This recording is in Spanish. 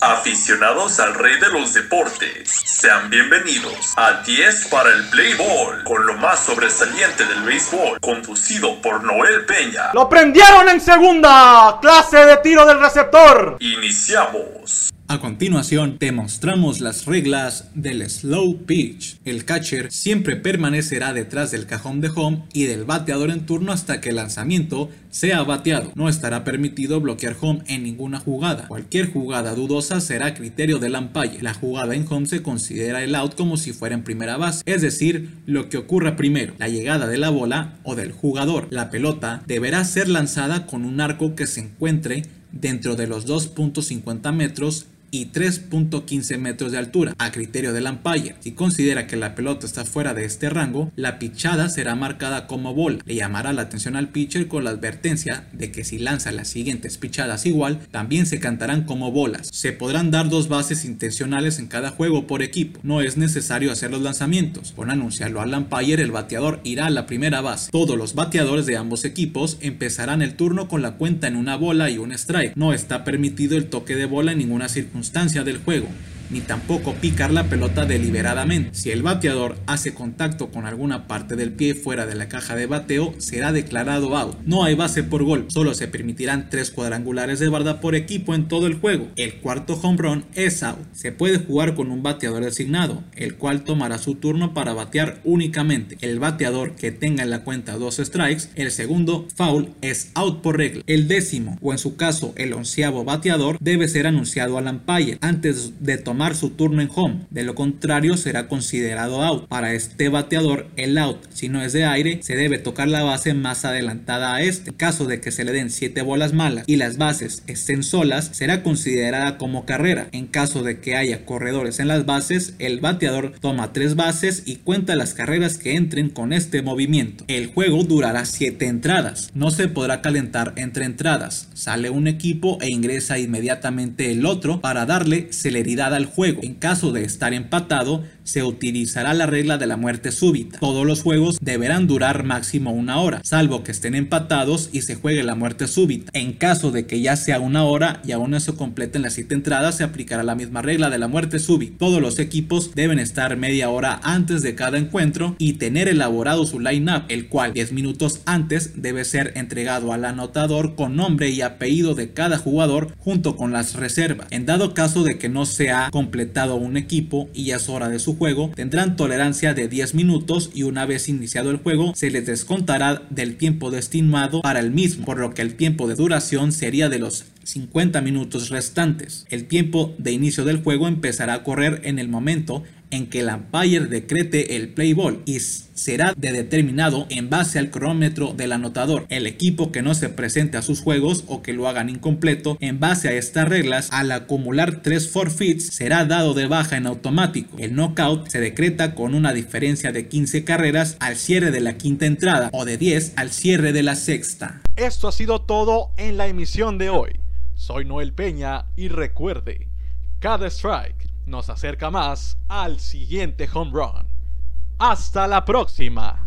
Aficionados al rey de los deportes, sean bienvenidos a 10 para el Play Ball, con lo más sobresaliente del béisbol, conducido por Noel Peña. ¡Lo prendieron en segunda! ¡Clase de tiro del receptor! Iniciamos. A continuación, te mostramos las reglas del slow pitch. El catcher siempre permanecerá detrás del cajón de home y del bateador en turno hasta que el lanzamiento sea bateado. No estará permitido bloquear home en ninguna jugada. Cualquier jugada dudosa será criterio del umpire. La jugada en home se considera el out como si fuera en primera base, es decir, lo que ocurra primero, la llegada de la bola o del jugador. La pelota deberá ser lanzada con un arco que se encuentre dentro de los 2.50 metros y 3.15 metros de altura, a criterio del umpire. Si considera que la pelota está fuera de este rango, la pichada será marcada como bola. Le llamará la atención al pitcher con la advertencia de que si lanza las siguientes pichadas igual, también se cantarán como bolas. Se podrán dar dos bases intencionales en cada juego por equipo. No es necesario hacer los lanzamientos. Por anunciarlo al umpire, el bateador irá a la primera base. Todos los bateadores de ambos equipos empezarán el turno con la cuenta en una bola y un strike. No está permitido el toque de bola en ninguna circunstancia del juego ni tampoco picar la pelota deliberadamente. Si el bateador hace contacto con alguna parte del pie fuera de la caja de bateo, será declarado out. No hay base por gol, solo se permitirán tres cuadrangulares de barda por equipo en todo el juego. El cuarto home run es out. Se puede jugar con un bateador designado, el cual tomará su turno para batear únicamente. El bateador que tenga en la cuenta dos strikes, el segundo foul es out por regla. El décimo, o en su caso el onceavo bateador, debe ser anunciado al umpire antes de tomar su turno en home, de lo contrario será considerado out. Para este bateador, el out, si no es de aire, se debe tocar la base más adelantada a este. En caso de que se le den 7 bolas malas y las bases estén solas, será considerada como carrera. En caso de que haya corredores en las bases, el bateador toma 3 bases y cuenta las carreras que entren con este movimiento. El juego durará 7 entradas. No se podrá calentar entre entradas. Sale un equipo e ingresa inmediatamente el otro para darle celeridad juego. En caso de estar empatado, se utilizará la regla de la muerte súbita. Todos los juegos deberán durar máximo una hora, salvo que estén empatados y se juegue la muerte súbita. En caso de que ya sea una hora y aún no se completen las 7 entradas, se aplicará la misma regla de la muerte súbita. Todos los equipos deben estar media hora antes de cada encuentro y tener elaborado su line-up, el cual 10 minutos antes debe ser entregado al anotador con nombre y apellido de cada jugador junto con las reservas. En dado caso de que no sea completado un equipo y ya es hora de su juego, tendrán tolerancia de 10 minutos y una vez iniciado el juego se les descontará del tiempo destinado para el mismo, por lo que el tiempo de duración sería de los 50 minutos restantes. El tiempo de inicio del juego empezará a correr en el momento en que el umpire decrete el play ball y será de determinado en base al cronómetro del anotador. El equipo que no se presente a sus juegos o que lo hagan incompleto en base a estas reglas al acumular 3 forfeits será dado de baja en automático. El knockout se decreta con una diferencia de 15 carreras al cierre de la quinta entrada o de 10 al cierre de la sexta. Esto ha sido todo en la emisión de hoy. Soy Noel Peña y recuerde, cada strike nos acerca más al siguiente home run. Hasta la próxima.